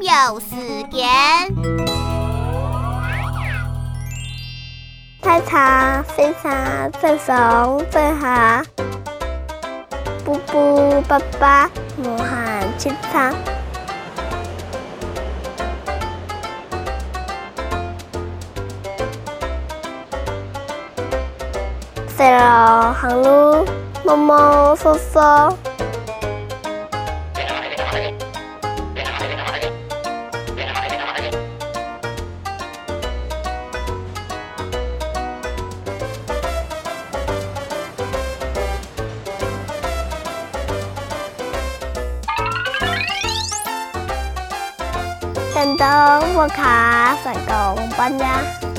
有时间。太长，非常正松正好。布布爸爸，武汉清仓。飞了航路，摸摸索索。等到我卡成功搬家。